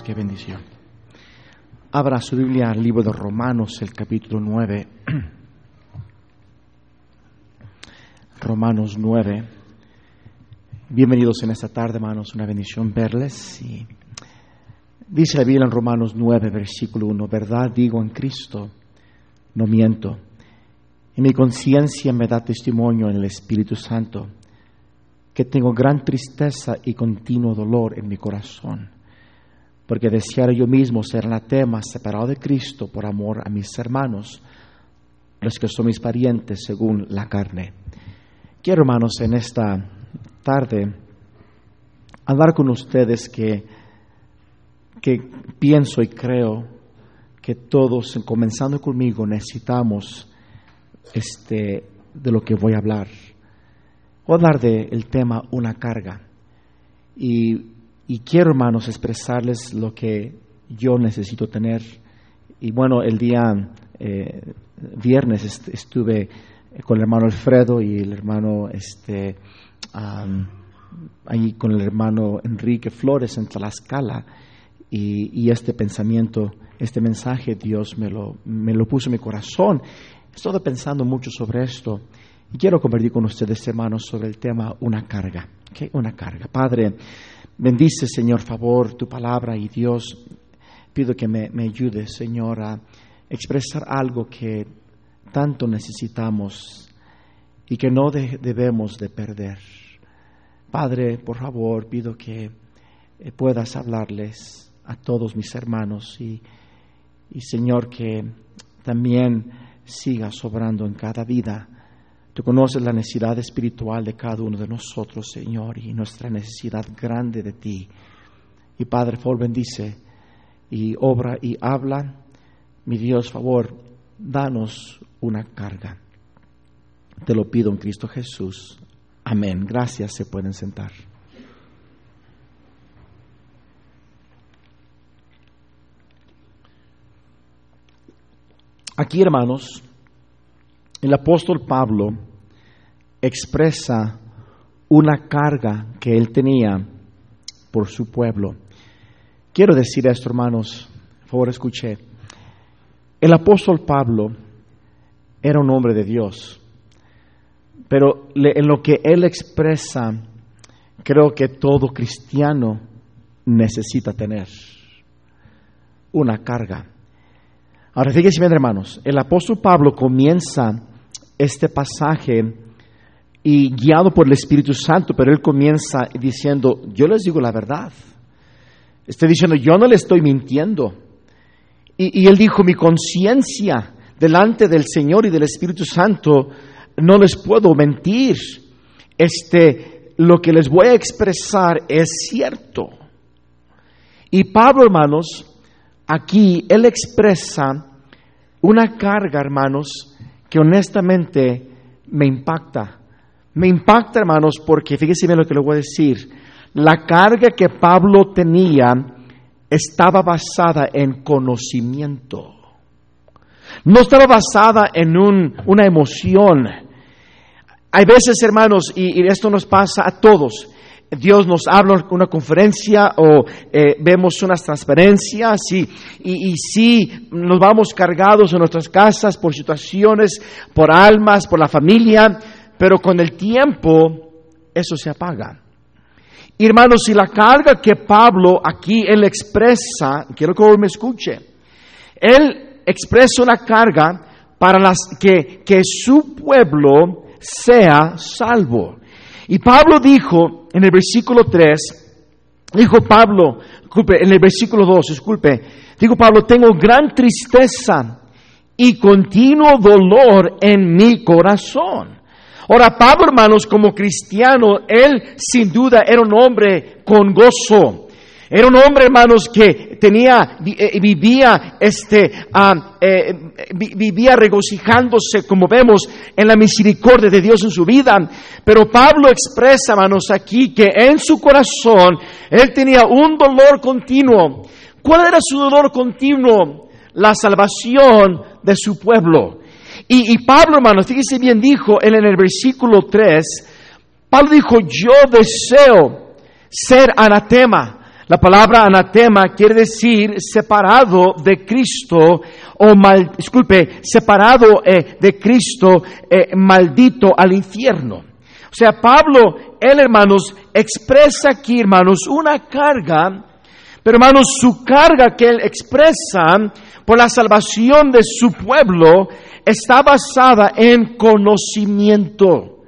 qué bendición. Abra su Biblia al libro de Romanos, el capítulo 9. Romanos 9. Bienvenidos en esta tarde, hermanos, una bendición verles. Dice la Biblia en Romanos 9, versículo 1, verdad digo en Cristo, no miento. Y mi conciencia me da testimonio en el Espíritu Santo que tengo gran tristeza y continuo dolor en mi corazón porque deseara yo mismo ser anatema, separado de Cristo por amor a mis hermanos, los que son mis parientes según la carne. Quiero, hermanos, en esta tarde hablar con ustedes que, que pienso y creo que todos, comenzando conmigo, necesitamos este, de lo que voy a hablar. Voy a hablar del tema una carga. Y y quiero, hermanos, expresarles lo que yo necesito tener. Y bueno, el día eh, viernes estuve con el hermano Alfredo y el hermano, este, ahí con el hermano Enrique Flores en Tlaxcala. Y, y, este pensamiento, este mensaje, Dios me lo, me lo puso en mi corazón. Estoy pensando mucho sobre esto. Y quiero convertir con ustedes, hermanos, sobre el tema una carga. ¿Qué? Una carga. Padre, Bendice, Señor, favor tu palabra y Dios, pido que me, me ayude, Señor, a expresar algo que tanto necesitamos y que no debemos de perder. Padre, por favor, pido que eh, puedas hablarles a todos mis hermanos y, y Señor, que también siga sobrando en cada vida Tú conoces la necesidad espiritual de cada uno de nosotros, Señor, y nuestra necesidad grande de ti. Y Padre, por bendice y obra y habla. Mi Dios, favor, danos una carga. Te lo pido en Cristo Jesús. Amén. Gracias, se pueden sentar. Aquí, hermanos, el apóstol Pablo expresa una carga que él tenía por su pueblo. Quiero decir esto, hermanos, por favor escuche. El apóstol Pablo era un hombre de Dios, pero en lo que él expresa, creo que todo cristiano necesita tener una carga. Ahora, fíjense bien, hermanos, el apóstol Pablo comienza este pasaje y guiado por el Espíritu Santo, pero él comienza diciendo, yo les digo la verdad. Está diciendo, yo no le estoy mintiendo. Y, él dijo, mi conciencia delante del Señor y del Espíritu Santo, no les puedo mentir. Este, lo que les voy a expresar es cierto. Y Pablo, hermanos, aquí él expresa una carga, hermanos, que honestamente me impacta. Me impacta, hermanos, porque fíjense bien lo que le voy a decir. La carga que Pablo tenía estaba basada en conocimiento. No estaba basada en una emoción. Hay veces, hermanos, y, esto nos pasa a todos, Dios nos habla una conferencia o eh, vemos unas transferencias y, y, sí nos vamos cargados en nuestras casas por situaciones, por almas, por la familia, pero con el tiempo eso se apaga. Hermanos, y la carga que Pablo aquí él expresa, quiero que me escuche, él expresa una carga para las, que, que su pueblo sea salvo. Y Pablo dijo en el versículo 3, dijo Pablo, disculpe, en el versículo 2, disculpe, dijo Pablo, tengo gran tristeza y continuo dolor en mi corazón. Ahora, Pablo, hermanos, como cristiano, él sin duda era un hombre con gozo. Era un hombre, hermanos, que tenía, eh, vivía, este, eh, vivía regocijándose, como vemos, en la misericordia de Dios en su vida. Pero Pablo expresa, hermanos, aquí que en su corazón él tenía un dolor continuo. ¿Cuál era su dolor continuo? La salvación de su pueblo. Y, Pablo, hermanos, fíjese bien, dijo en el versículo 3, Pablo dijo, yo deseo ser anatema. La palabra anatema quiere decir separado de Cristo o mal, disculpe, separado eh, de Cristo, eh, maldito al infierno. O sea, Pablo, él hermanos, expresa aquí, hermanos, una carga, pero hermanos, su carga que él expresa por la salvación de su pueblo está basada en conocimiento.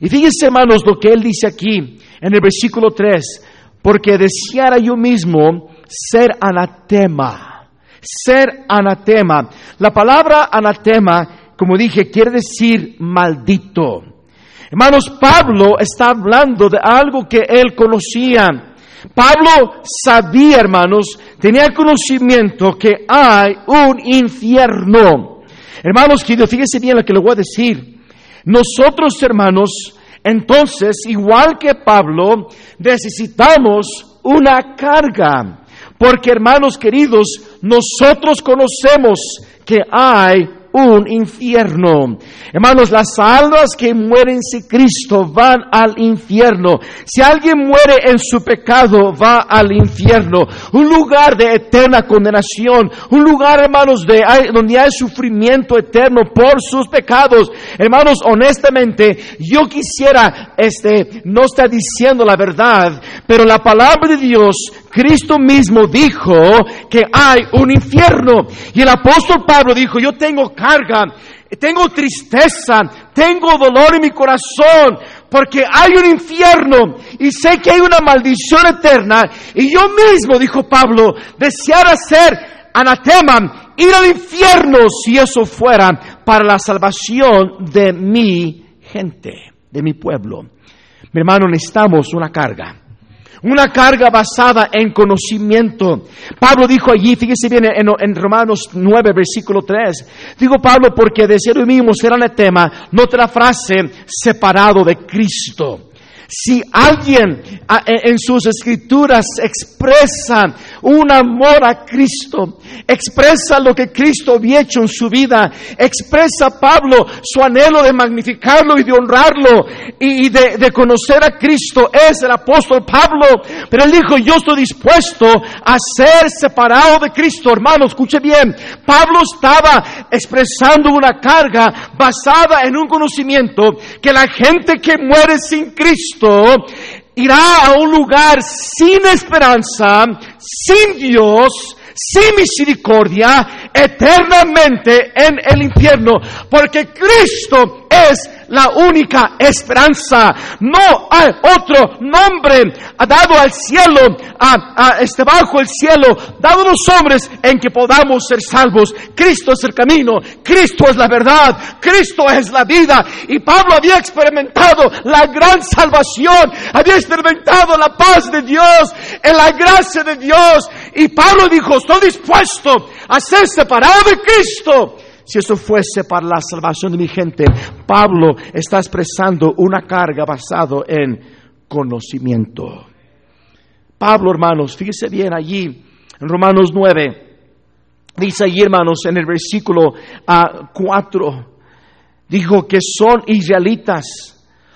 Y fíjense, hermanos, lo que él dice aquí en el versículo 3, porque deseara yo mismo ser anatema, ser anatema. La palabra anatema, como dije, quiere decir maldito. Hermanos, Pablo está hablando de algo que él conocía. Pablo sabía, hermanos, tenía conocimiento que hay un infierno. Hermanos queridos, fíjese bien lo que le voy a decir. Nosotros, hermanos, entonces, igual que Pablo, necesitamos una carga. Porque, hermanos queridos, nosotros conocemos que hay un infierno. Hermanos, las almas que mueren sin Cristo van al infierno. Si alguien muere en su pecado, va al infierno. Un lugar de eterna condenación. Un lugar, hermanos, de, donde hay sufrimiento eterno por sus pecados. Hermanos, honestamente, yo quisiera, este, no está diciendo la verdad, pero la palabra de Dios Cristo mismo dijo que hay un infierno. Y el apóstol Pablo dijo, yo tengo carga, tengo tristeza, tengo dolor en mi corazón, porque hay un infierno y sé que hay una maldición eterna. Y yo mismo, dijo Pablo, deseara ser anatema, ir al infierno si eso fuera para la salvación de mi gente, de mi pueblo. Mi hermano, necesitamos una carga una carga basada en conocimiento. Pablo dijo allí, fíjese bien en, Romanos 9, versículo 3, digo Pablo, porque de ser mismo será el tema, nota la frase, separado de Cristo. Si alguien en sus escrituras expresa un amor a Cristo, expresa lo que Cristo había hecho en su vida, expresa Pablo su anhelo de magnificarlo y de honrarlo y de, conocer a Cristo, es el apóstol Pablo. Pero él dijo, yo estoy dispuesto a ser separado de Cristo. Hermano, escuche bien, Pablo estaba expresando una carga basada en un conocimiento que la gente que muere sin Cristo irá a un lugar sin esperanza, sin Dios, sin misericordia, eternamente en el infierno, porque Cristo es la única esperanza. No hay otro nombre dado al cielo, a, este bajo el cielo, dado a los hombres en que podamos ser salvos. Cristo es el camino, Cristo es la verdad, Cristo es la vida. Y Pablo había experimentado la gran salvación, había experimentado la paz de Dios, en la gracia de Dios. Y Pablo dijo, estoy dispuesto a ser separado de Cristo si eso fuese para la salvación de mi gente, Pablo está expresando una carga basado en conocimiento. Pablo, hermanos, fíjese bien allí en Romanos 9, dice allí, hermanos, en el versículo 4, ah, dijo que son israelitas,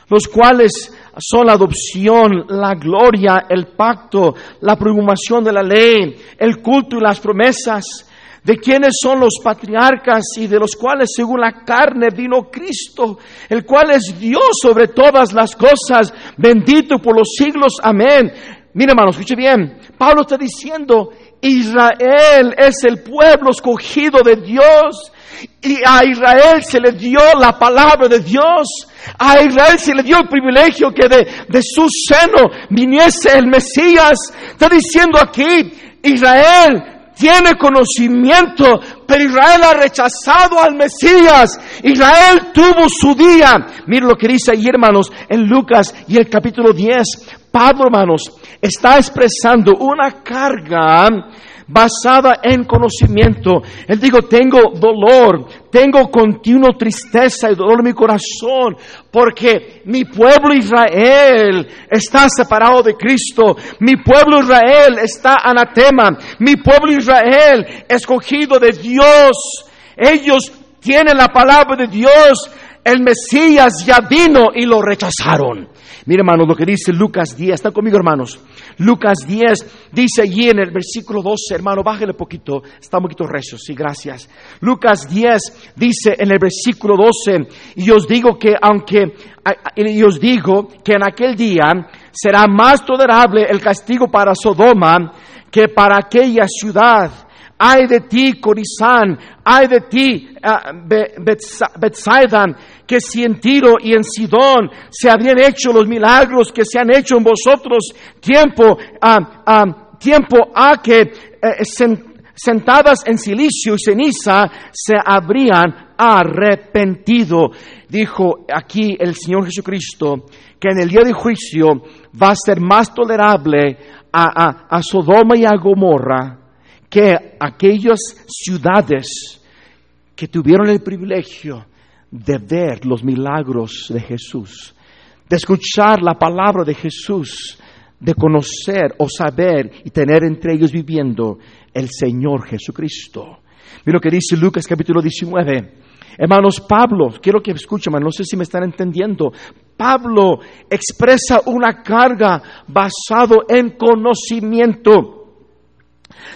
los cuales son la adopción, la gloria, el pacto, la promulgación de la ley, el culto y las promesas de quienes son los patriarcas y de los cuales según la carne vino Cristo, el cual es Dios sobre todas las cosas, bendito por los siglos, amén. Mira hermano, escuche bien, Pablo está diciendo, Israel es el pueblo escogido de Dios. Y a Israel se le dio la palabra de Dios. A Israel se le dio el privilegio que de, de su seno viniese el Mesías. Está diciendo aquí, Israel tiene conocimiento, pero Israel ha rechazado al Mesías. Israel tuvo su día. Mire lo que dice ahí, hermanos, en Lucas y el capítulo 10. Pablo, hermanos, está expresando una carga basada en conocimiento. Él dijo, tengo dolor, tengo continuo tristeza y dolor en mi corazón, porque mi pueblo Israel está separado de Cristo, mi pueblo Israel está anatema, mi pueblo Israel escogido de Dios. Ellos tienen la palabra de Dios, el Mesías ya vino y lo rechazaron. Mire hermanos lo que dice Lucas 10, ¿están conmigo hermanos? Lucas 10 dice allí en el versículo 12, hermano, bájale poquito, está un poquito recio, sí, gracias. Lucas 10 dice en el versículo 12, y os digo que aunque, y os digo que en aquel día será más tolerable el castigo para Sodoma que para aquella ciudad. Ay de ti, Corizán, ay de ti, uh, que si en Tiro y en Sidón se habían hecho los milagros que se han hecho en vosotros, tiempo, uh, tiempo a que eh, sentadas en silicio y ceniza se habrían arrepentido. Dijo aquí el Señor Jesucristo que en el día de juicio va a ser más tolerable a Sodoma y a Gomorra que aquellas ciudades que tuvieron el privilegio de ver los milagros de Jesús, de escuchar la palabra de Jesús, de conocer o saber y tener entre ellos viviendo el Señor Jesucristo. Mira lo que dice Lucas capítulo 19. Hermanos, Pablo, quiero que escuchen, no sé si me están entendiendo. Pablo expresa una carga basado en conocimiento.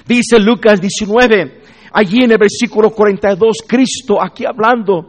Dice Lucas 19, allí en el versículo 42, Cristo aquí hablando,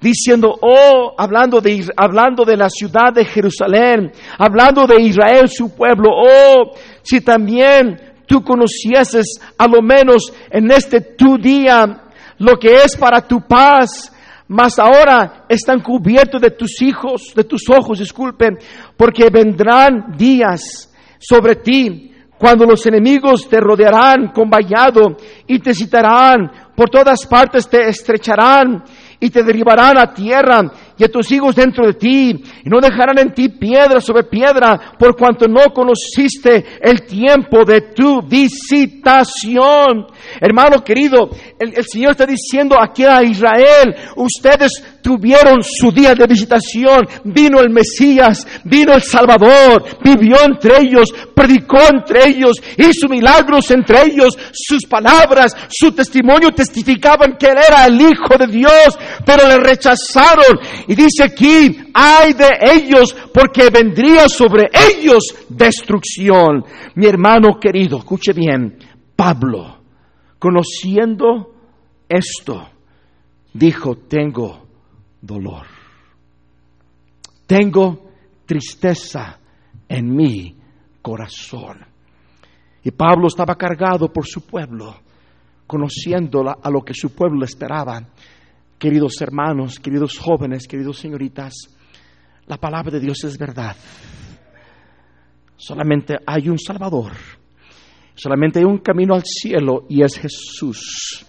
diciendo, oh, hablando de, hablando de la ciudad de Jerusalén, hablando de Israel, su pueblo, oh, si también tú conocieses a lo menos en este tu día lo que es para tu paz, mas ahora están cubiertos de tus hijos, de tus ojos, disculpen, porque vendrán días sobre ti cuando los enemigos te rodearán con vallado y te citarán, por todas partes te estrecharán y te derribarán a tierra y a tus hijos dentro de ti, y no dejarán en ti piedra sobre piedra, por cuanto no conociste el tiempo de tu visitación. Hermano querido, el, el Señor está diciendo aquí a Israel, ustedes tuvieron su día de visitación, vino el Mesías, vino el Salvador, vivió entre ellos, predicó entre ellos, hizo milagros entre ellos, sus palabras, su testimonio testificaban que Él era el Hijo de Dios, pero le rechazaron. Y dice aquí, ay de ellos, porque vendría sobre ellos destrucción. Mi hermano querido, escuche bien, Pablo, conociendo esto, dijo, tengo dolor. Tengo tristeza en mi corazón. Y Pablo estaba cargado por su pueblo, conociendo a lo que su pueblo esperaba. Queridos hermanos, queridos jóvenes, queridos señoritas, la palabra de Dios es verdad. Solamente hay un Salvador. Solamente hay un camino al cielo y es Jesús.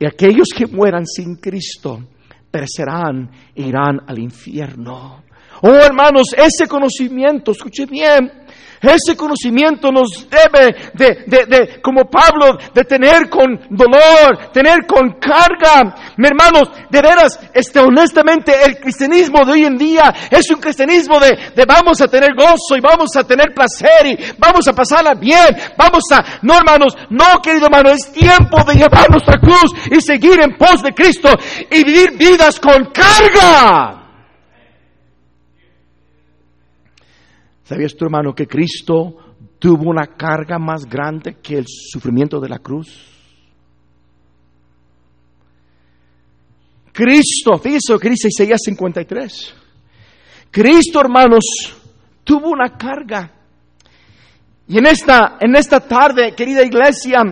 Y aquellos que mueran sin Cristo perecerán e irán al infierno. Oh hermanos, ese conocimiento, escuche bien, ese conocimiento nos debe de, de, de, como Pablo, de tener con dolor, tener con carga. Mi hermanos, de veras, este, honestamente, el cristianismo de hoy en día es un cristianismo de, de vamos a tener gozo y vamos a tener placer y vamos a pasarla bien. Vamos a, no hermanos, no querido hermano, es tiempo de llevar nuestra cruz y seguir en pos de Cristo y vivir vidas con carga. ¿Sabías tu hermano que Cristo tuvo una carga más grande que el sufrimiento de la cruz? Cristo, fíjese lo que dice Isaías 53. Cristo, hermanos, tuvo una carga. Y en esta, en esta tarde, querida iglesia,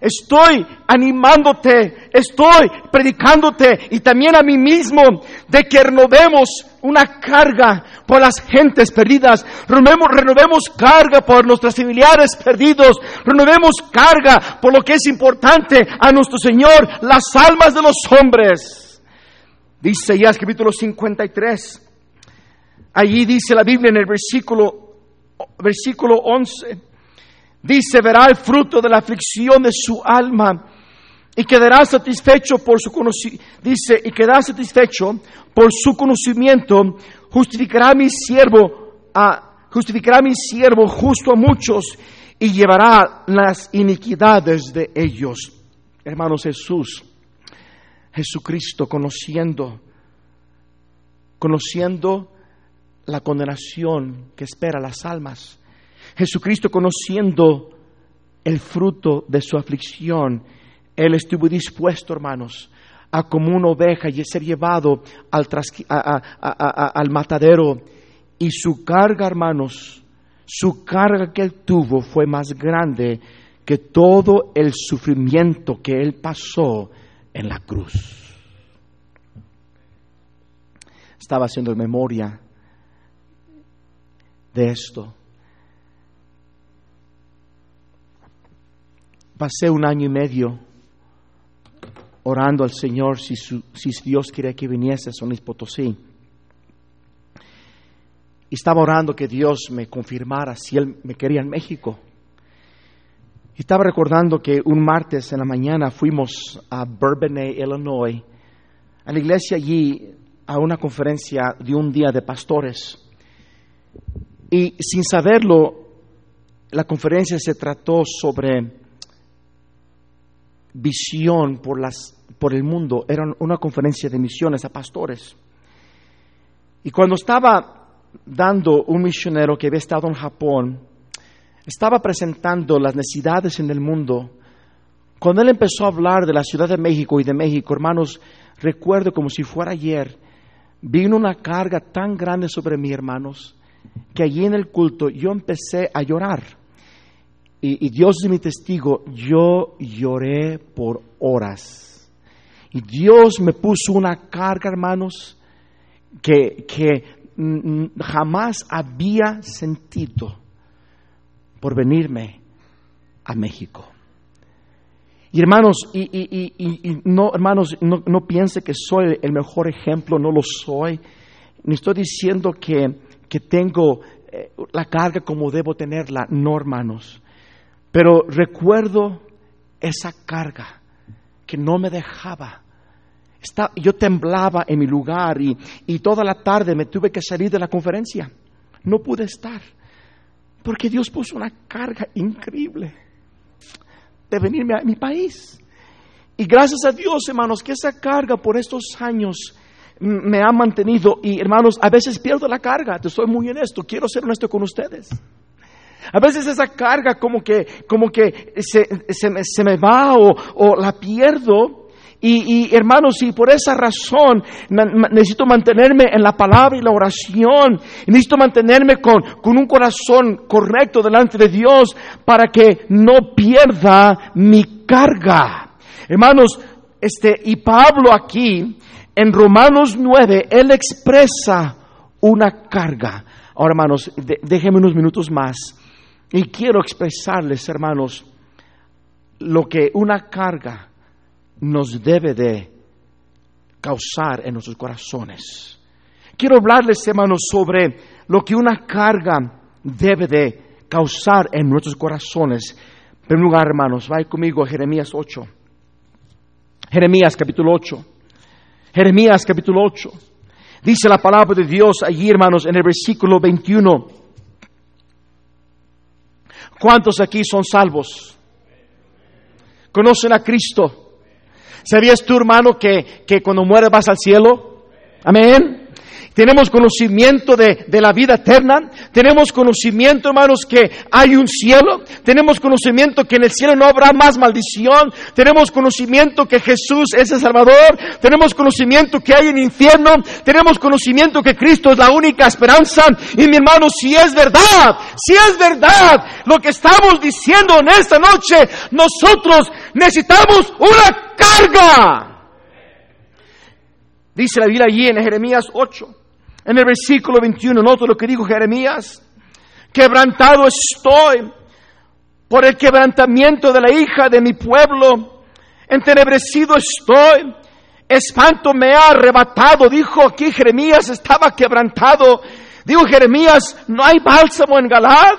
Estoy animándote, estoy predicándote y también a mí mismo de que renovemos una carga por las gentes perdidas, renovemos, renovemos carga por nuestros familiares perdidos, renovemos carga por lo que es importante a nuestro Señor, las almas de los hombres. Dice ya capítulo 53. Allí dice la Biblia en el versículo, versículo 11. Dice, verá el fruto de la aflicción de su alma y quedará satisfecho por su conocimiento. Dice, y quedará satisfecho por su conocimiento, justificará mi siervo, a, justificará mi siervo justo a muchos y llevará las iniquidades de ellos. Hermanos Jesús, Jesucristo conociendo, conociendo la condenación que espera las almas, Jesucristo conociendo el fruto de su aflicción, Él estuvo dispuesto, hermanos, a como una oveja y ser llevado al, al matadero. Y su carga, hermanos, su carga que Él tuvo fue más grande que todo el sufrimiento que Él pasó en la cruz. Estaba haciendo memoria de esto. Pasé un año y medio orando al Señor si, Dios quería que viniese a San Luis Potosí. Y estaba orando que Dios me confirmara si Él me quería en México. Estaba recordando que un martes en la mañana fuimos a Bourbonnais, Illinois, a la iglesia allí, a una conferencia de un día de pastores. Y sin saberlo, la conferencia se trató sobre visión por, las, por el mundo. Era una conferencia de misiones a pastores. Y cuando estaba dando un misionero que había estado en Japón, estaba presentando las necesidades en el mundo, cuando él empezó a hablar de la Ciudad de México y de México, hermanos, recuerdo como si fuera ayer, vino una carga tan grande sobre mí, hermanos, que allí en el culto yo empecé a llorar. Y, Dios es mi testigo, yo lloré por horas. Y Dios me puso una carga, hermanos, que, que jamás había sentido por venirme a México. Y hermanos, y, no, hermanos, no, no, piense que soy el mejor ejemplo, no lo soy. Ni estoy diciendo que, que tengo eh, la carga como debo tenerla, no, hermanos. Pero recuerdo esa carga que no me dejaba. yo temblaba en mi lugar y, y toda la tarde me tuve que salir de la conferencia. No pude estar. Porque Dios puso una carga increíble de venirme a mi país. Y gracias a Dios, hermanos, que esa carga por estos años me ha mantenido. Y hermanos, a veces pierdo la carga, te soy muy honesto, quiero ser honesto con ustedes. A veces esa carga como que, como que se, se, me, va o, la pierdo. Y, hermanos, y por esa razón necesito mantenerme en la palabra y la oración. necesito mantenerme con, con un corazón correcto delante de Dios para que no pierda mi carga. Hermanos, este, y Pablo aquí, en Romanos 9, él expresa una carga. Ahora, hermanos, déjenme unos minutos más y quiero expresarles, hermanos, lo que una carga nos debe de causar en nuestros corazones. Quiero hablarles, hermanos, sobre lo que una carga debe de causar en nuestros corazones. En primer lugar, hermanos, vaya conmigo a Jeremías 8. Jeremías capítulo 8. Jeremías capítulo 8. Dice la palabra de Dios allí, hermanos, en el versículo 21. ¿Cuántos aquí son salvos? ¿Conocen a Cristo? ¿Sabías tú, hermano, que, que cuando mueres vas al cielo? Amén. Tenemos conocimiento de, de la vida eterna, tenemos conocimiento, hermanos, que hay un cielo, tenemos conocimiento que en el cielo no habrá más maldición, tenemos conocimiento que Jesús es el Salvador, tenemos conocimiento que hay un infierno, tenemos conocimiento que Cristo es la única esperanza. Y mi hermano, si es verdad, si es verdad lo que estamos diciendo en esta noche, nosotros necesitamos una carga. Dice la Biblia allí en Jeremías 8, en el versículo 21, noto lo que dijo Jeremías, quebrantado estoy por el quebrantamiento de la hija de mi pueblo, entenebrecido estoy, espanto me ha arrebatado, dijo aquí Jeremías, estaba quebrantado, dijo Jeremías, no hay bálsamo en Galad,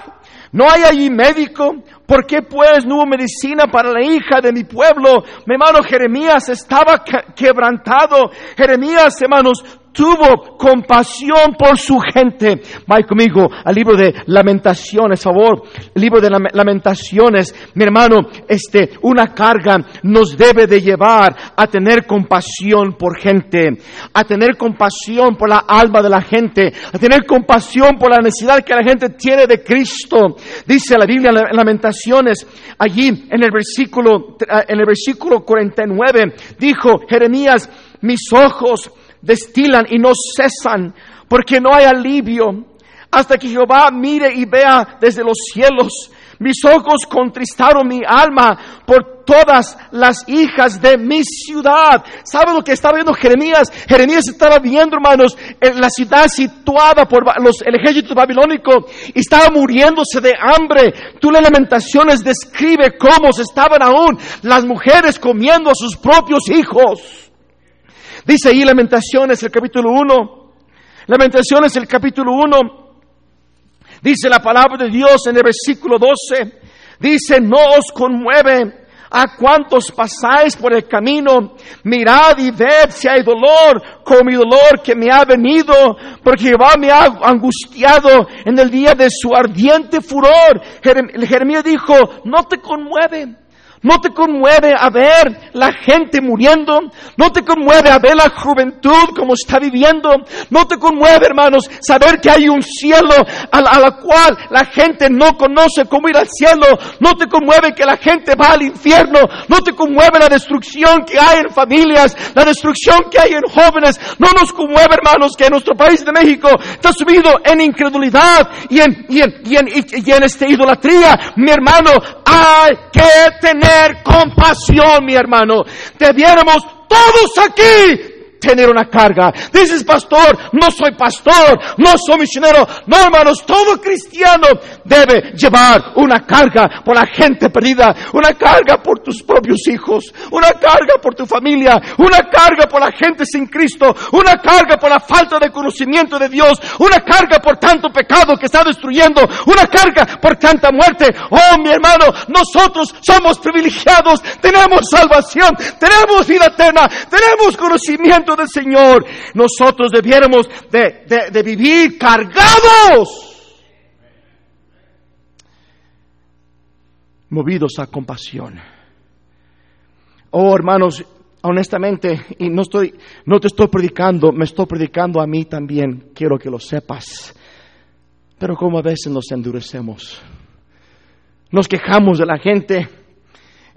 no hay allí médico, ¿Por qué pues no hubo medicina para la hija de mi pueblo? Mi hermano Jeremías estaba quebrantado. Jeremías, hermanos, tuvo compasión por su gente. Vaya conmigo al libro de lamentaciones, favor. Libro de lamentaciones, mi hermano, este, una carga nos debe de llevar a tener compasión por gente, a tener compasión por la alma de la gente, a tener compasión por la necesidad que la gente tiene de Cristo. Dice la Biblia en lamentaciones, allí en el versículo, en el versículo 49, dijo Jeremías, mis ojos destilan y no cesan, porque no hay alivio, hasta que Jehová mire y vea desde los cielos. Mis ojos contristaron mi alma por todas las hijas de mi ciudad. ¿Sabe lo que estaba viendo Jeremías? Jeremías estaba viendo, hermanos, en la ciudad situada por los, el ejército babilónico y estaba muriéndose de hambre. Tú las lamentaciones describe cómo estaban aún las mujeres comiendo a sus propios hijos. Dice ahí Lamentaciones, el capítulo 1. Lamentaciones, el capítulo 1. Dice la palabra de Dios en el versículo 12. Dice, no os conmueve a cuantos pasáis por el camino, mirad y ved si hay dolor, como mi dolor que me ha venido, porque Jehová me ha angustiado en el día de su ardiente furor. Jeremías dijo, no te conmueve no te conmueve a ver la gente muriendo. No te conmueve a ver la juventud como está viviendo. No te conmueve, hermanos, saber que hay un cielo a la, cual la gente no conoce cómo ir al cielo. No te conmueve que la gente va al infierno. No te conmueve la destrucción que hay en familias, la destrucción que hay en jóvenes. No nos conmueve, hermanos, que nuestro país de México está subido en incredulidad y en, y en, y en, y en este idolatría. Mi hermano, hay que tener compasión, mi hermano. Debiéramos todos aquí tener una carga. Dices, pastor, no soy pastor, no soy misionero. No, hermanos, todo cristiano debe llevar una carga por la gente perdida, una carga por tus propios hijos, una carga por tu familia, una carga por la gente sin Cristo, una carga por la falta de conocimiento de Dios, una carga por tanto pecado que está destruyendo, una carga por tanta muerte. Oh, mi hermano, nosotros somos privilegiados, tenemos salvación, tenemos vida eterna, tenemos conocimiento del Señor, nosotros debiéramos de, vivir cargados, movidos a compasión. Oh, hermanos, honestamente, y no estoy, no te estoy predicando, me estoy predicando a mí también, quiero que lo sepas. Pero como a veces nos endurecemos, nos quejamos de la gente,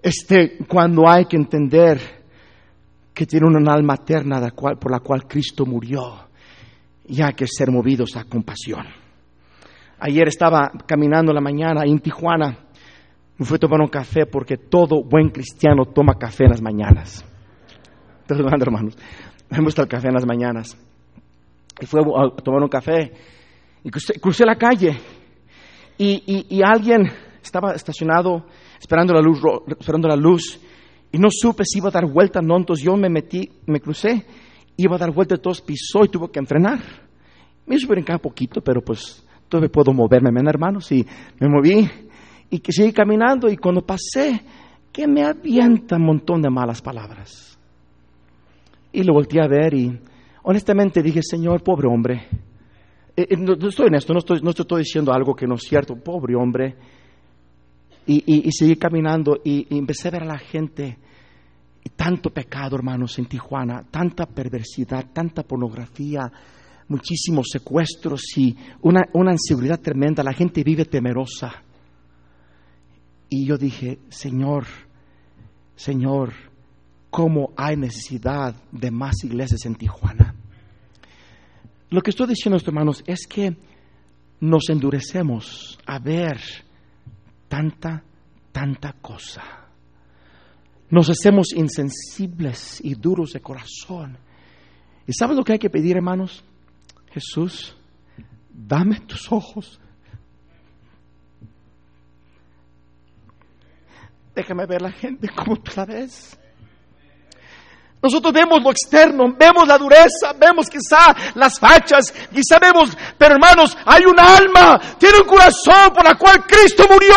este, cuando hay que entender que tiene una alma eterna por la cual Cristo murió y hay que ser movidos a compasión. Ayer estaba caminando la mañana en Tijuana, me fui a tomar un café porque todo buen cristiano toma café en las mañanas. Perdón, hermanos, me gusta el café en las mañanas. Y fui a tomar un café y crucé, la calle y, y, alguien estaba estacionado esperando la luz, esperando la luz y no supe si iba a dar vuelta, no, entonces yo me metí, me crucé, iba a dar vuelta, entonces pisó y tuvo que enfrenar. Me hizo brincar un poquito, pero pues todavía puedo moverme, ¿me hermanos? Y me moví y que seguí caminando y cuando pasé, que me avienta un montón de malas palabras. Y lo volteé a ver y honestamente dije, Señor, pobre hombre. Eh, eh, no, estoy en esto, no estoy, no estoy diciendo algo que no es cierto, pobre hombre y, seguí caminando y, empecé a ver a la gente. Y tanto pecado, hermanos, en Tijuana, tanta perversidad, tanta pornografía, muchísimos secuestros y una, una inseguridad tremenda. La gente vive temerosa. Y yo dije, Señor, Señor, ¿cómo hay necesidad de más iglesias en Tijuana? Lo que estoy diciendo, hermanos, es que nos endurecemos a ver tanta, tanta cosa. Nos hacemos insensibles y duros de corazón. ¿Y sabes lo que hay que pedir, hermanos? Jesús, dame tus ojos. Déjame ver la gente como tú la ves. Nosotros vemos lo externo, vemos la dureza, vemos quizá las fachas y sabemos, pero hermanos, hay un alma, tiene un corazón por la cual Cristo murió.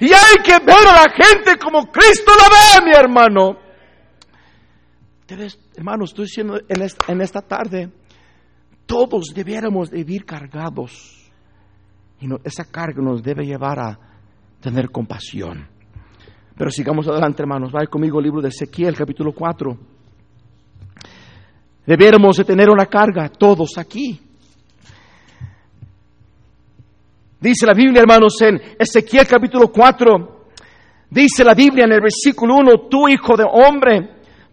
Y hay que ver a la gente como Cristo la ve, mi hermano. hermanos, estoy diciendo en esta, en esta tarde, todos debiéramos vivir cargados. Y esa carga nos debe llevar a tener compasión. Pero sigamos adelante, hermanos. Vaya conmigo al libro de Ezequiel, capítulo 4. Debiéramos de tener una carga todos aquí. Dice la Biblia, hermanos, en Ezequiel capítulo 4, dice la Biblia en el versículo 1, tú hijo de hombre,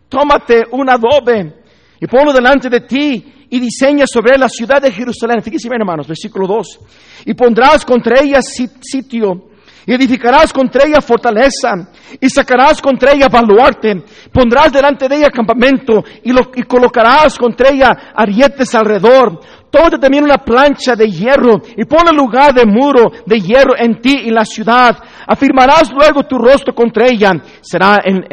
tómate un adobe y ponlo delante de ti y diseña sobre la ciudad de Jerusalén. Fíjense bien, hermanos, versículo 2. Y pondrás contra ella sitio y edificarás contra ella fortaleza, y sacarás contra ella baluarte, pondrás delante de ella campamento, y, lo, y colocarás contra ella arietes alrededor. Tómate también una plancha de hierro y pon el lugar de muro de hierro en ti y la ciudad. Afirmarás luego tu rostro contra ella será en,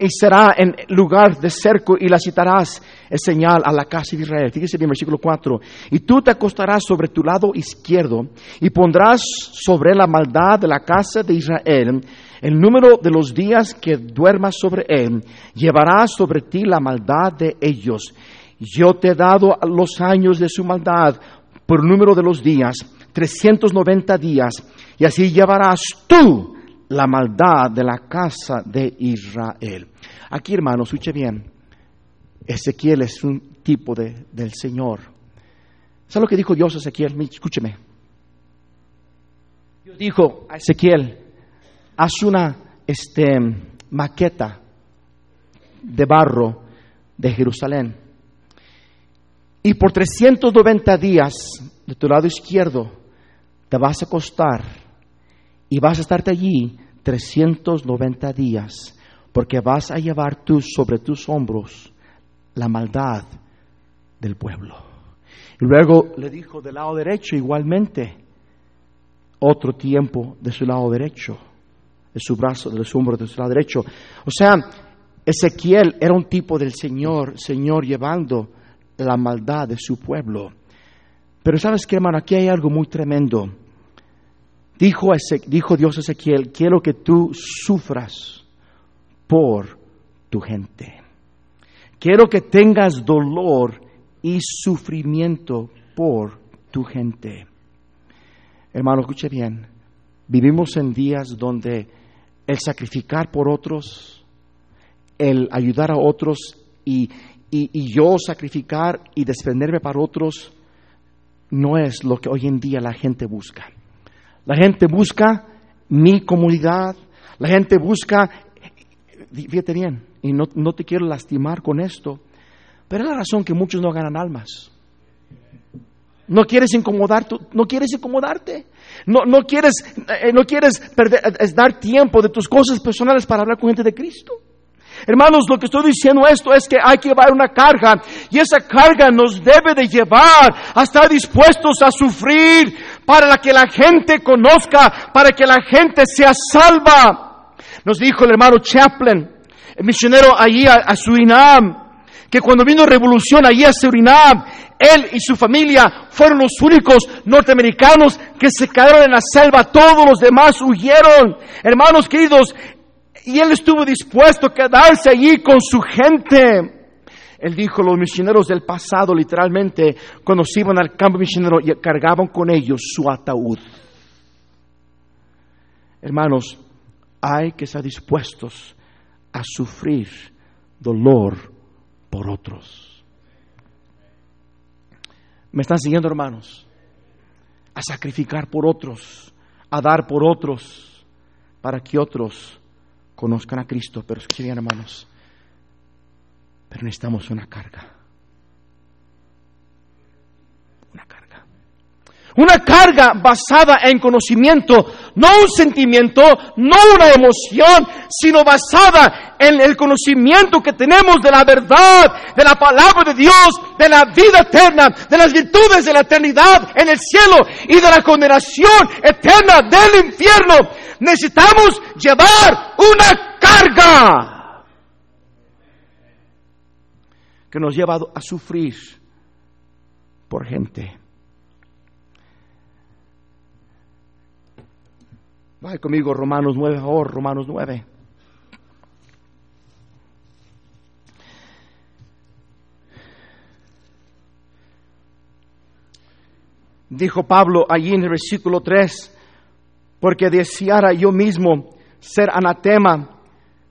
y será en lugar de cerco y la citarás es señal a la casa de Israel. Fíjese bien, versículo 4. Y tú te acostarás sobre tu lado izquierdo y pondrás sobre la maldad de la casa de Israel el número de los días que duermas sobre él. Llevarás sobre ti la maldad de ellos yo te he dado los años de su maldad por número de los días, 390 días, y así llevarás tú la maldad de la casa de Israel. Aquí, hermano, escuche bien. Ezequiel es un tipo de, del Señor. ¿Sabe lo que dijo Dios a Ezequiel? Escúcheme. Dios dijo a Ezequiel, haz una este, maqueta de barro de Jerusalén y por 390 días de tu lado izquierdo te vas a acostar y vas a estarte allí 390 días, porque vas a llevar tú sobre tus hombros la maldad del pueblo. Y luego le dijo del lado derecho igualmente otro tiempo de su lado derecho, de su brazo, de su hombro de su lado derecho. O sea, Ezequiel era un tipo del Señor, Señor llevando la maldad de su pueblo. Pero sabes qué, hermano, aquí hay algo muy tremendo. Dijo, dijo Dios a Ezequiel, quiero que tú sufras por tu gente. Quiero que tengas dolor y sufrimiento por tu gente. Hermano, escuche bien. Vivimos en días donde el sacrificar por otros, el ayudar a otros y, y, yo sacrificar y desprenderme para otros no es lo que hoy en día la gente busca. La gente busca mi comunidad, la gente busca, fíjate bien, y no, no te quiero lastimar con esto, pero es la razón que muchos no ganan almas. No quieres incomodar, no quieres incomodarte. No, no quieres, eh, no quieres perder, dar tiempo de tus cosas personales para hablar con gente de Cristo. Hermanos, lo que estoy diciendo esto es que hay que llevar una carga y esa carga nos debe de llevar a estar dispuestos a sufrir para que la gente conozca, para que la gente sea salva. Nos dijo el hermano Chaplin, el misionero allí a, Surinam, que cuando vino revolución allí a Surinam, él y su familia fueron los únicos norteamericanos que se quedaron en la selva, todos los demás huyeron. Hermanos queridos, y él estuvo dispuesto a quedarse allí con su gente. Él dijo, los misioneros del pasado, literalmente, cuando se iban al campo misionero, cargaban con ellos su ataúd. Hermanos, hay que estar dispuestos a sufrir dolor por otros. ¿Me están siguiendo, hermanos? A sacrificar por otros, a dar por otros, para que otros conozcan a Cristo. Pero escuchen hermanos, pero necesitamos una carga. Una carga. Una carga basada en conocimiento, no un sentimiento, no una emoción, sino basada en el conocimiento que tenemos de la verdad, de la palabra de Dios, de la vida eterna, de las virtudes de la eternidad en el cielo y de la condenación eterna del infierno. Necesitamos llevar una carga que nos lleva a sufrir por gente. Vaya conmigo, Romanos 9, oh, Romanos 9. Dijo Pablo allí en el versículo 3, porque deseara yo mismo ser anatema,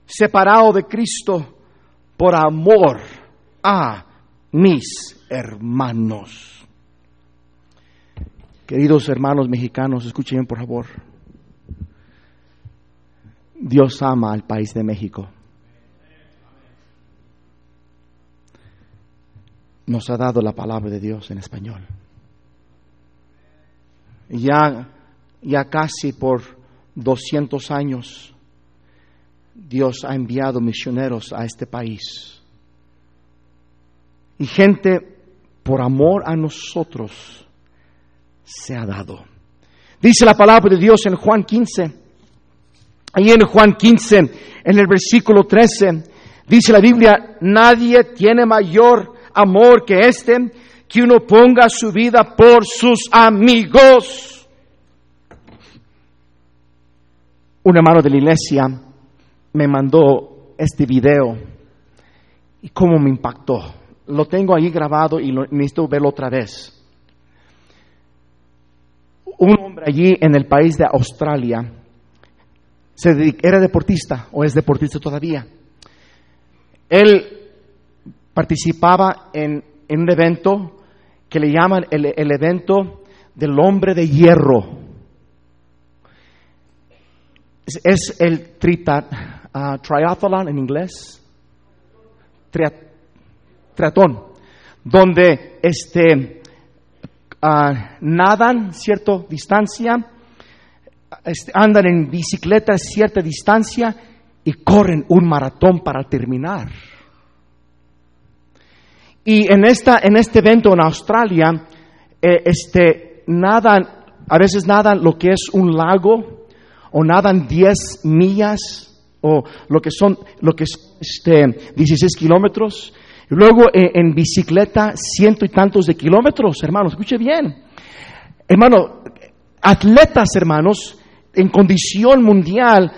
separado de Cristo, por amor a mis hermanos. Queridos hermanos mexicanos, escuchen por favor. Dios ama al país de México. Nos ha dado la palabra de Dios en español. Ya, ya casi por 200 años Dios ha enviado misioneros a este país. Y gente, por amor a nosotros, se ha dado. Dice la palabra de Dios en Juan 15, Ahí en Juan 15, en el versículo 13, dice la Biblia, nadie tiene mayor amor que este, que uno ponga su vida por sus amigos. Un hermano de la iglesia me mandó este video y cómo me impactó. Lo tengo ahí grabado y lo, necesito verlo otra vez. Un hombre allí en el país de Australia era deportista o es deportista todavía. Él participaba en, un evento que le llaman el, evento del hombre de hierro. Es, el trita, uh, triathlon en inglés, triatón, donde este, uh, nadan cierta distancia, este, andan en bicicleta cierta distancia y corren un maratón para terminar. Y en, esta, en este evento en Australia, eh, este, nadan, a veces nadan lo que es un lago, o nadan 10 millas, o lo que son, lo que es este, 16 kilómetros. Luego eh, en bicicleta, ciento y tantos de kilómetros, hermanos, escuche bien. Hermano, atletas, hermanos, en condición mundial,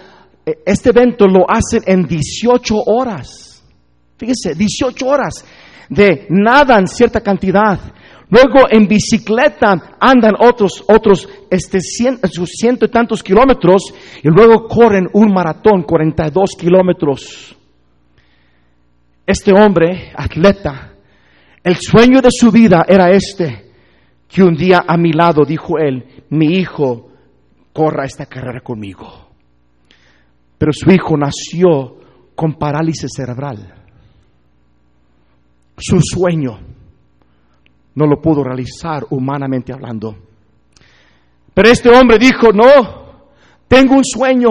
eh, este evento lo hacen en 18 horas. Fíjese, 18 horas de nadan cierta cantidad. Luego en bicicleta andan otros, otros, este, sus ciento y tantos kilómetros y luego corren un maratón, 42 kilómetros. Este hombre, atleta, el sueño de su vida era este, que un día a mi lado dijo él, mi hijo corra esta carrera conmigo. Pero su hijo nació con parálisis cerebral. Su sueño no lo pudo realizar humanamente hablando. Pero este hombre dijo, no, tengo un sueño,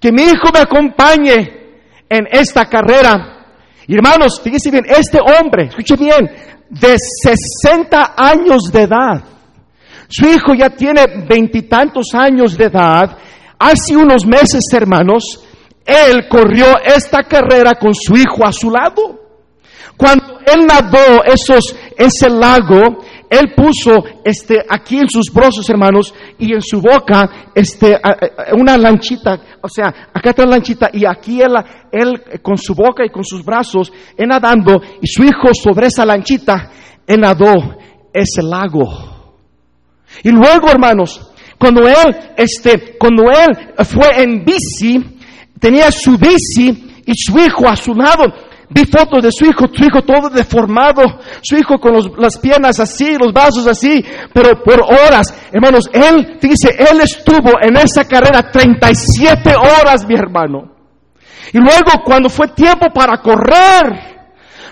que mi hijo me acompañe en esta carrera. Y hermanos, fíjense bien, este hombre, escuche bien, de 60 años de edad, su hijo ya tiene veintitantos años de edad. Hace unos meses, hermanos, él corrió esta carrera con su hijo a su lado. Cuando él nadó esos, ese lago, él puso este, aquí en sus brazos, hermanos, y en su boca este, una lanchita, o sea, acá está la lanchita, y aquí él, él con su boca y con sus brazos, él nadando, y su hijo sobre esa lanchita, él nadó ese lago. Y luego, hermanos, cuando él, este, cuando él fue en bici, tenía su bici y su hijo a su lado, Vi fotos de su hijo, su hijo todo deformado, su hijo con las piernas así, los brazos así, pero por horas. Hermanos, él, dice, él estuvo en esa carrera 37 horas, mi hermano. Y luego cuando fue tiempo para correr,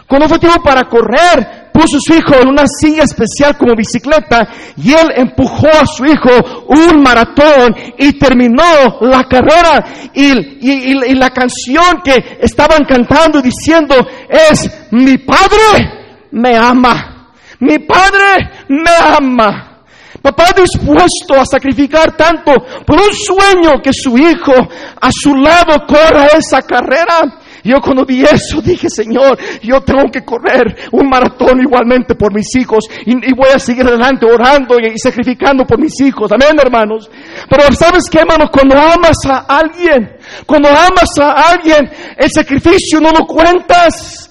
cuando fue tiempo para correr, puso a su hijo en una silla especial como bicicleta y él empujó a su hijo un maratón y terminó la carrera y, la canción que estaban cantando diciendo es mi padre me ama, mi padre me ama. Papá dispuesto a sacrificar tanto por un sueño que su hijo a su lado corra esa carrera. Yo cuando vi eso dije, Señor, yo tengo que correr un maratón igualmente por mis hijos y, voy a seguir adelante orando y, sacrificando por mis hijos. Amén, hermanos. Pero sabes qué, hermanos, cuando amas a alguien, cuando amas a alguien, el sacrificio no lo cuentas.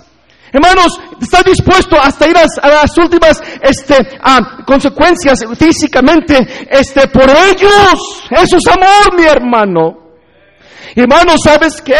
Hermanos, estás dispuesto hasta ir a, las últimas este, consecuencias físicamente este, por ellos. Eso es amor, mi hermano. Hermano, ¿sabes qué?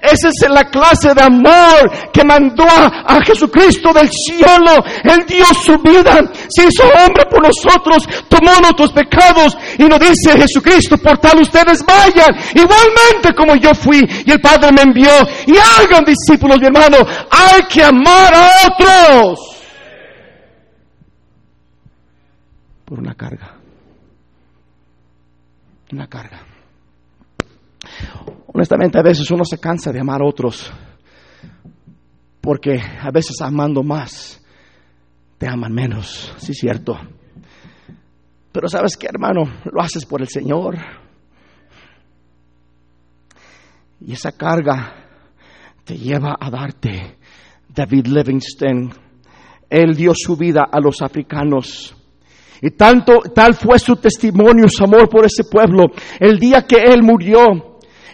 Esa es la clase de amor que mandó a, Jesucristo del cielo. Él dio su vida, se hizo hombre por nosotros, tomó nuestros pecados y nos dice Jesucristo, por tal ustedes vayan, igualmente como yo fui y el Padre me envió. Y hagan discípulos, mi hermano, hay que amar a otros. Por una carga. Una carga. Honestamente, a veces uno se cansa de amar a otros, porque a veces amando más, te aman menos, sí es cierto. Pero sabes qué, hermano, lo haces por el Señor. Y esa carga te lleva a darte. David Livingston, él dio su vida a los africanos. Y tanto, tal fue su testimonio, su amor por ese pueblo. El día que él murió,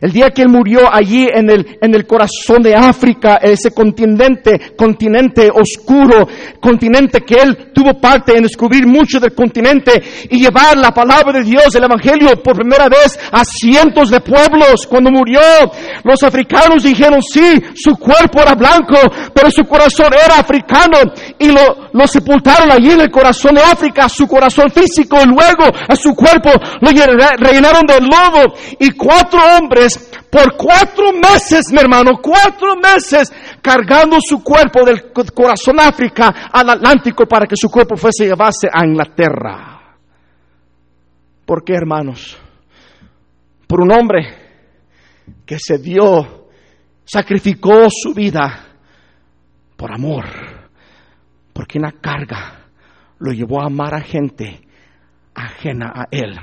el día que él murió allí en el, en el corazón de África, ese continente, continente oscuro, continente que él tuvo parte en descubrir mucho del continente y llevar la palabra de Dios, el Evangelio, por primera vez a cientos de pueblos. Cuando murió, los africanos dijeron, sí, su cuerpo era blanco, pero su corazón era africano y lo, sepultaron allí en el corazón de África, su corazón físico, y luego a su cuerpo lo rellenaron de lodo y cuatro hombres por cuatro meses, mi hermano, cuatro meses cargando su cuerpo del corazón África al Atlántico para que su cuerpo fuese llevarse a Inglaterra. ¿Por qué, hermanos? Por un hombre que se dio, sacrificó su vida por amor, porque una carga lo llevó a amar a gente ajena a él.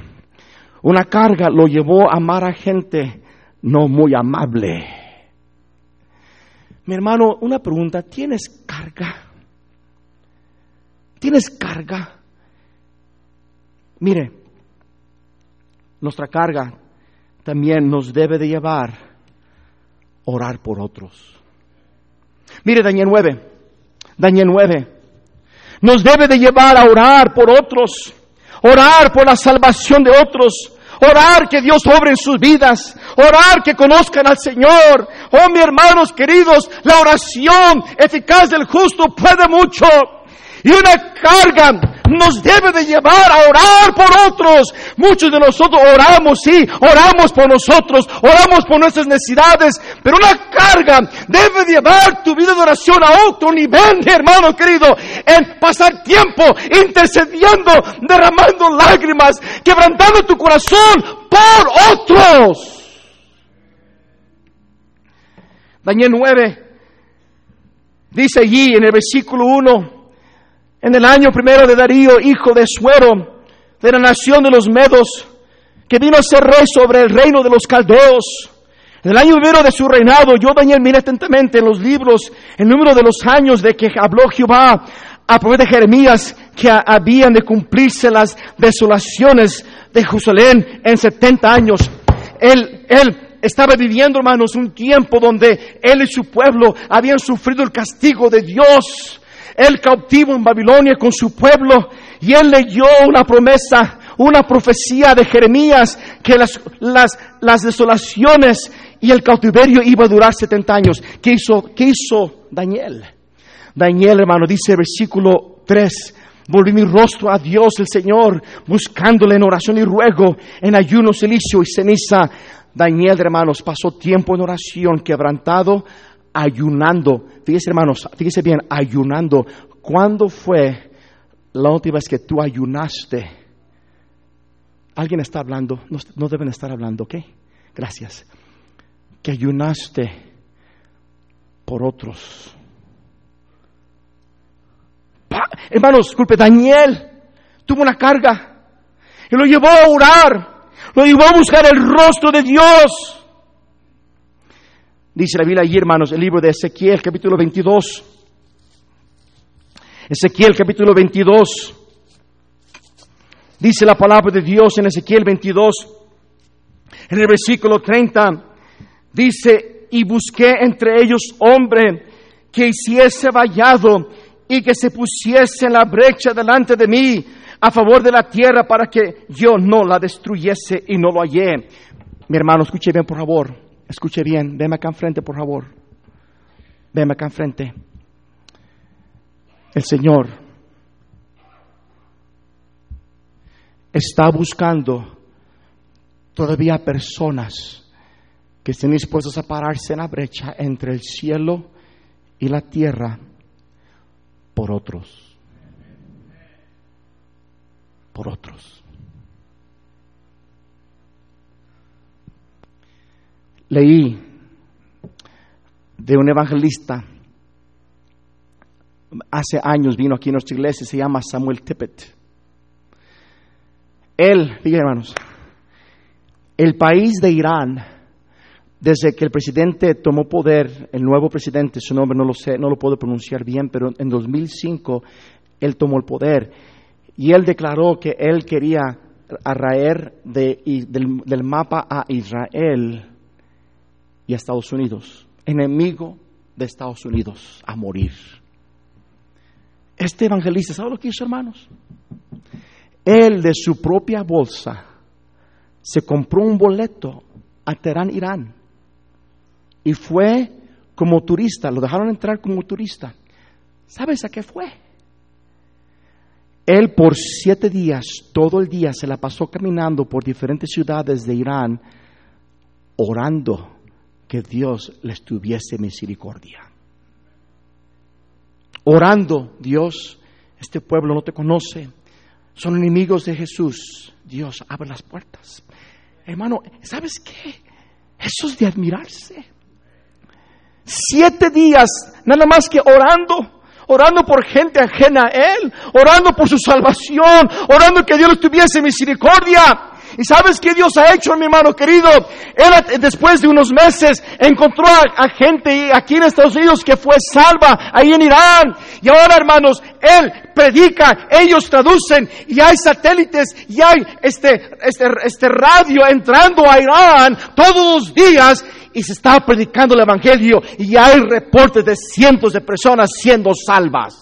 Una carga lo llevó a amar a gente no muy amable. Mi hermano, una pregunta, ¿tienes carga? ¿Tienes carga? Mire, nuestra carga también nos debe de llevar a orar por otros. Mire Daniel 9, Daniel 9, nos debe de llevar a orar por otros, orar por la salvación de otros, Orar que Dios obre en sus vidas. Orar que conozcan al Señor. Oh, mis hermanos queridos, la oración eficaz del justo puede mucho. Y una carga nos debe de llevar a orar por otros. Muchos de nosotros oramos, sí, oramos por nosotros, oramos por nuestras necesidades, pero una carga debe llevar tu vida de oración a otro nivel, hermano querido, en pasar tiempo intercediendo, derramando lágrimas, quebrantando tu corazón por otros. Daniel 9 dice allí en el versículo 1, en el año primero de Darío, hijo de Suero, de la nación de los Medos, que vino a ser rey sobre el reino de los caldeos. En el año primero de su reinado, yo, Daniel, miré atentamente en los libros el número de los años de que habló Jehová a profeta Jeremías que habían de cumplirse las desolaciones de Jerusalén en 70 años. Él, él estaba viviendo, hermanos, un tiempo donde él y su pueblo habían sufrido el castigo de Dios. Él cautivo en Babilonia con su pueblo y él leyó una promesa una profecía de Jeremías que las, las, las desolaciones y el cautiverio iba a durar 70 años. ¿Qué hizo, qué hizo Daniel? Daniel, hermano, dice versículo 3, volví mi rostro a Dios el Señor, buscándole en oración y ruego, en ayuno, silicio y ceniza. Daniel, hermanos, pasó tiempo en oración, quebrantado, ayunando. Fíjese, hermanos, fíjese bien, ayunando. ¿Cuándo fue la última vez que tú ayunaste? Alguien está hablando, no, no deben estar hablando, ¿ok? Gracias. Que ayunaste por otros. Hermanos, disculpe, Daniel tuvo una carga y lo llevó a orar, lo llevó a buscar el rostro de Dios. Dice la Biblia allí, hermanos, el libro de Ezequiel, capítulo 22. Ezequiel, capítulo 22. Dice la palabra de Dios en Ezequiel 22, en el versículo 30. Dice, y busqué entre ellos hombre que hiciese vallado y que se pusiese en la brecha delante de mí a favor de la tierra para que yo no la destruyese y no lo hallé. Mi hermano, escuche bien, por favor. Escuche bien. Veme acá enfrente, por favor. Veme acá enfrente. El Señor está buscando todavía personas que estén dispuestos a pararse en la brecha entre el cielo y la tierra por otros. Por otros. Leí de un evangelista, hace años vino aquí a nuestra iglesia, se llama Samuel Tippett. Él, fíjense hermanos, el país de Irán, desde que el presidente tomó poder, el nuevo presidente, su nombre no lo sé, no lo puedo pronunciar bien, pero en 2005 él tomó el poder y él declaró que él quería arraer de, del mapa a Israel y a Estados Unidos, enemigo de Estados Unidos, a morir. Este evangelista, ¿sabe lo que hizo, hermanos? Él de su propia bolsa se compró un boleto a Teherán, Irán, y fue como turista, lo dejaron entrar como turista. ¿Sabes a qué fue? Él por siete días, todo el día, se la pasó caminando por diferentes ciudades de Irán, orando que Dios les tuviese misericordia. Orando, Dios, este pueblo no te conoce, son enemigos de Jesús. Dios, abre las puertas. Hermano, ¿sabes qué? Eso es de admirarse. Siete días, nada más que orando, orando por gente ajena a Él, orando por su salvación, orando que Dios les tuviese misericordia. ¿Y sabes qué Dios ha hecho, mi hermano querido? Él después de unos meses encontró a, a, gente aquí en Estados Unidos que fue salva ahí en Irán. Y ahora, hermanos, Él predica, ellos traducen y hay satélites y hay este, este, este radio entrando a Irán todos los días y se está predicando el Evangelio y hay reportes de cientos de personas siendo salvas.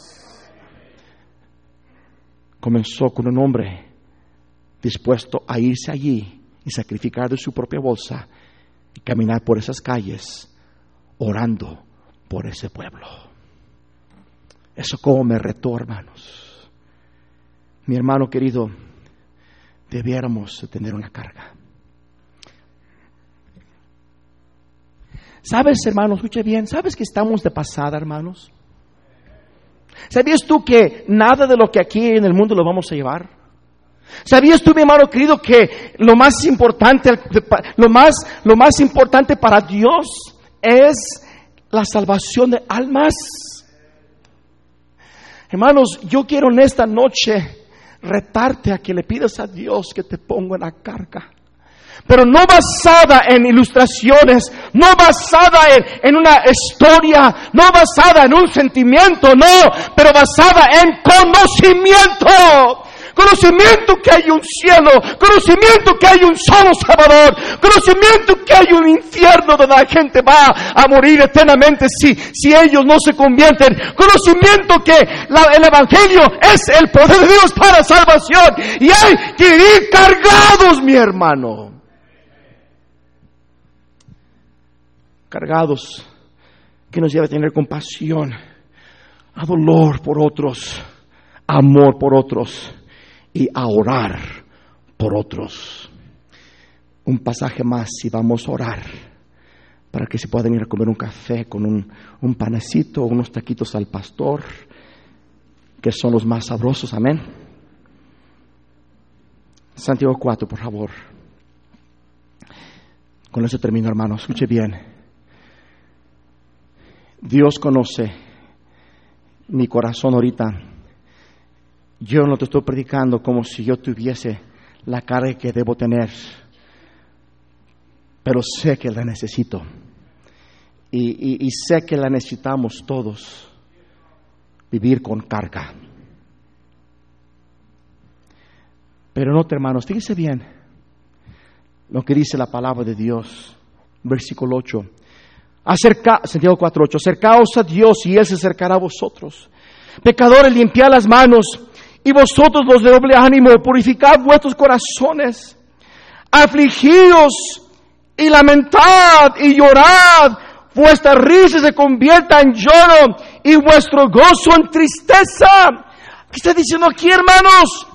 Comenzó con un hombre dispuesto a irse allí y sacrificar de su propia bolsa y caminar por esas calles orando por ese pueblo. Eso como me retó, hermanos. Mi hermano querido, debiéramos tener una carga. ¿Sabes, hermanos? Escuche bien. ¿Sabes que estamos de pasada, hermanos? ¿Sabías tú que nada de lo que aquí en el mundo lo vamos a llevar? ¿Sabías tú, mi hermano querido, que lo más importante, lo más, lo más importante para Dios es la salvación de almas? Hermanos, yo quiero en esta noche retarte a que le pidas a Dios que te ponga en la carga. Pero no basada en ilustraciones, no basada en, en, una historia, no basada en un sentimiento, no, pero basada en conocimiento conocimiento que hay un cielo, conocimiento que hay un solo Salvador, conocimiento que hay un infierno donde la gente va a morir eternamente si, si ellos no se convierten, conocimiento que el Evangelio es el poder de Dios para salvación. Y hay que ir cargados, mi hermano. Cargados, que nos lleva a tener compasión, a dolor por otros, amor por otros y a orar por otros. Un pasaje más y vamos a orar para que se puedan ir a comer un café con un, un panecito unos taquitos al pastor, que son los más sabrosos, amén. Santiago 4, por favor. Con eso termino, hermano. Escuche bien. Dios conoce mi corazón ahorita. Yo no te estoy predicando como si yo tuviese la carga que debo tener, pero sé que la necesito. Y, sé que la necesitamos todos, vivir con carga. Pero no, hermanos, fíjese bien lo que dice la palabra de Dios, versículo 8. Acerca, Santiago 4.8, acercaos a Dios y Él se acercará a vosotros. Pecadores, limpiad las manos y vosotros los de doble ánimo, purificad vuestros corazones. Afligidos y lamentad y llorad, vuestra risa se convierta en lloro y vuestro gozo en tristeza. ¿Qué está diciendo aquí, hermanos?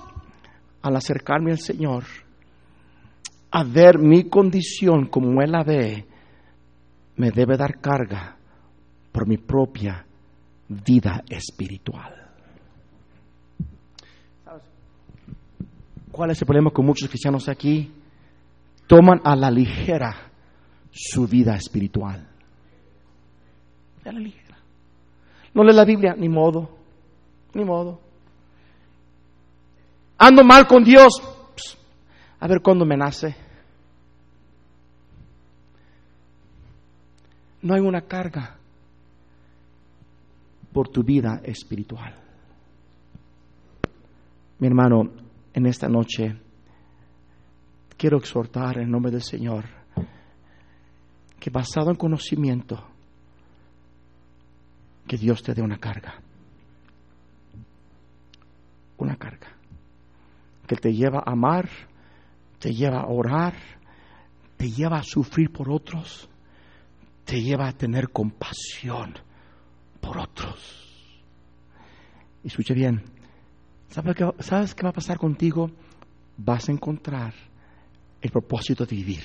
al acercarme al Señor, a ver mi condición como Él la ve, me debe dar carga por mi propia vida espiritual. ¿Cuál es el problema con muchos cristianos aquí? Toman a la ligera su vida espiritual. A la ligera. No lee la Biblia, ni modo, ni modo ando mal con Dios. a ver cuándo me nace. No hay una carga por tu vida espiritual. Mi hermano, en esta noche quiero exhortar en nombre del Señor que basado en conocimiento, que Dios te dé una carga. Una carga que te lleva a amar, te lleva a orar, te lleva a sufrir por otros, te lleva a tener compasión por otros. Y escuche bien, ¿sabes qué, ¿sabes qué va a pasar contigo? Vas a encontrar el propósito de vivir.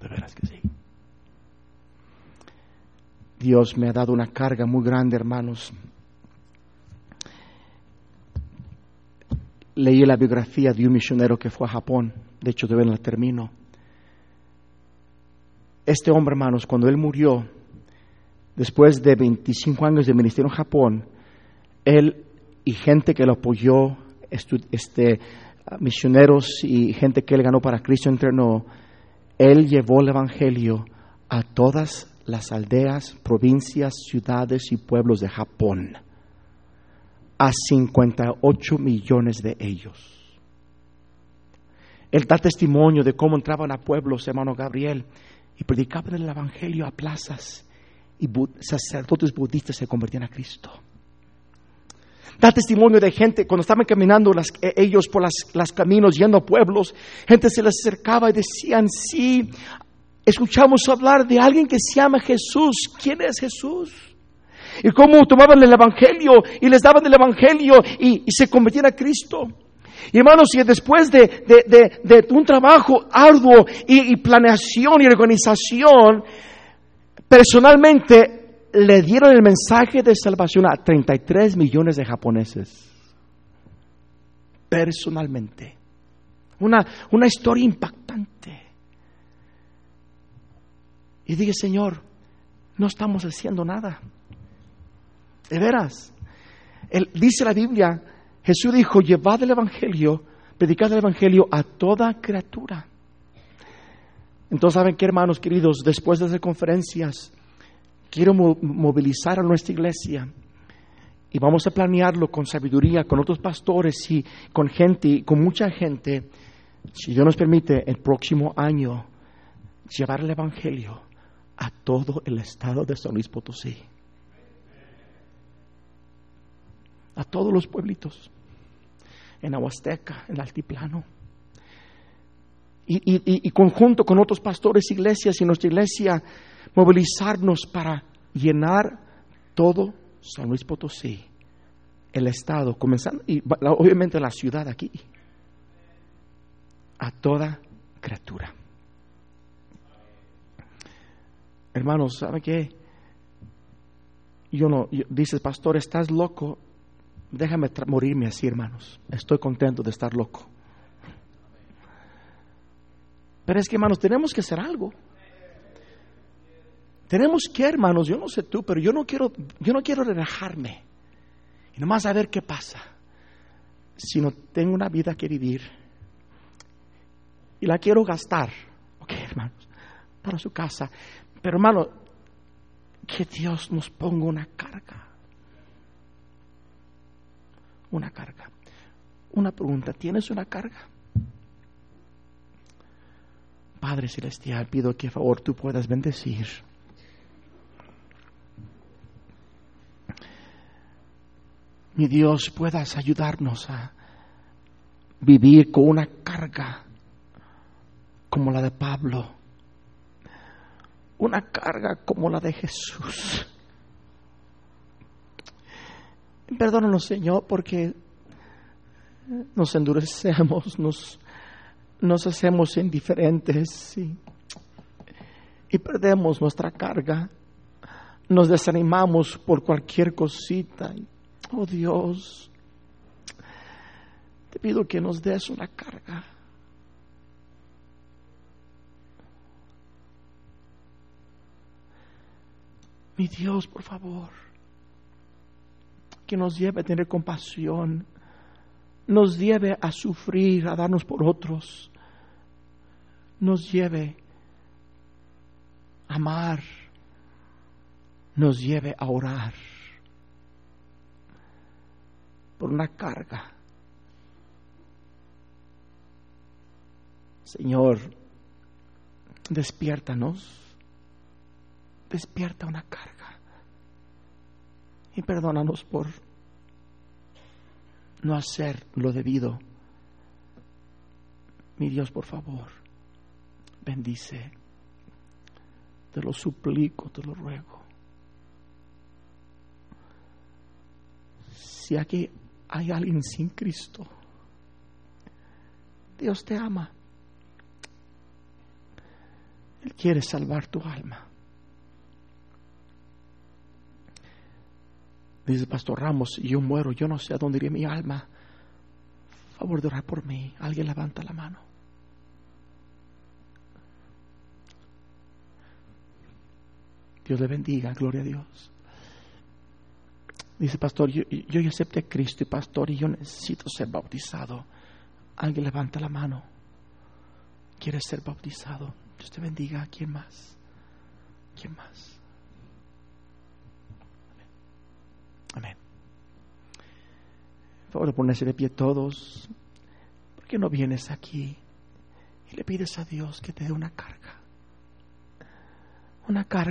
De veras que sí. Dios me ha dado una carga muy grande, hermanos. Leí la biografía de un misionero que fue a Japón, de hecho todavía la termino. Este hombre, hermanos, cuando él murió, después de 25 años de ministerio en Japón, él y gente que lo apoyó, este, misioneros y gente que él ganó para Cristo entrenó, él llevó el Evangelio a todas las aldeas, provincias, ciudades y pueblos de Japón, a 58 millones de ellos. Él da testimonio de cómo entraban a pueblos, hermano Gabriel, y predicaban el Evangelio a plazas y sacerdotes budistas se convertían a Cristo. Da testimonio de gente, cuando estaban caminando e, ellos por los caminos yendo a pueblos, gente se les acercaba y decían, sí, escuchamos hablar de alguien que se llama Jesús. ¿Quién es Jesús? Y cómo tomaban el Evangelio y les daban el Evangelio y, se convertían a Cristo. Y hermanos, y después de, un trabajo arduo y, planeación y organización, personalmente le dieron el mensaje de salvación a 33 millones de japoneses. Personalmente. Una, una historia impactante. Y dije, Señor, no estamos haciendo nada. De veras. dice la Biblia, Jesús dijo, llevad el Evangelio, predicad el Evangelio a toda criatura. Entonces, ¿saben qué, hermanos queridos? Después de esas conferencias, quiero movilizar a nuestra iglesia y vamos a planearlo con sabiduría, con otros pastores y con gente, con mucha gente, si Dios nos permite, el próximo año llevar el Evangelio a todo el estado de San Luis Potosí. A todos los pueblitos, en Aguasteca, en Altiplano. Y, y, y, conjunto con otros pastores, iglesias y nuestra iglesia, movilizarnos para llenar todo San Luis Potosí, el estado, comenzando, y obviamente la ciudad aquí, a toda criatura. Hermanos, ¿sabe qué? Yo no, dices, pastor, estás loco. Déjame morirme así, hermanos. Estoy contento de estar loco. Pero es que, hermanos, tenemos que hacer algo. Tenemos que, hermanos, yo no sé tú, pero yo no quiero, yo no quiero relajarme y nomás a ver qué pasa. Sino tengo una vida que vivir y la quiero gastar, ok, hermanos, para su casa. Pero hermano, que Dios nos ponga una carga. Una carga. Una pregunta, ¿tienes una carga? Padre Celestial, pido que a favor tú puedas bendecir. Mi Dios, puedas ayudarnos a vivir con una carga como la de Pablo una carga como la de Jesús. Perdónanos, Señor, porque nos endurecemos, nos, nos hacemos indiferentes y, perdemos nuestra carga. Nos desanimamos por cualquier cosita. Oh Dios, te pido que nos des una carga. Mi Dios, por favor, que nos lleve a tener compasión, nos lleve a sufrir, a darnos por otros, nos lleve a amar, nos lleve a orar por una carga. Señor, despiértanos despierta una carga. Y perdónanos por no hacer lo debido. Mi Dios, por favor, bendice. Te lo suplico, te lo ruego. Si aquí hay alguien sin Cristo, Dios te ama. Él quiere salvar tu alma. Dice Pastor Ramos, yo muero, yo no sé a dónde iría mi alma. Favor de orar por mí. Alguien levanta la mano. Dios le bendiga, gloria a Dios. Dice, pastor, yo, yo acepté a Cristo y pastor, y yo necesito ser bautizado. Alguien levanta la mano. ¿Quiere ser bautizado? Dios te bendiga. ¿Quién más? ¿Quién más? Amén. Por favor, ponerse de pie todos. ¿Por qué no vienes aquí y le pides a Dios que te dé una carga? Una carga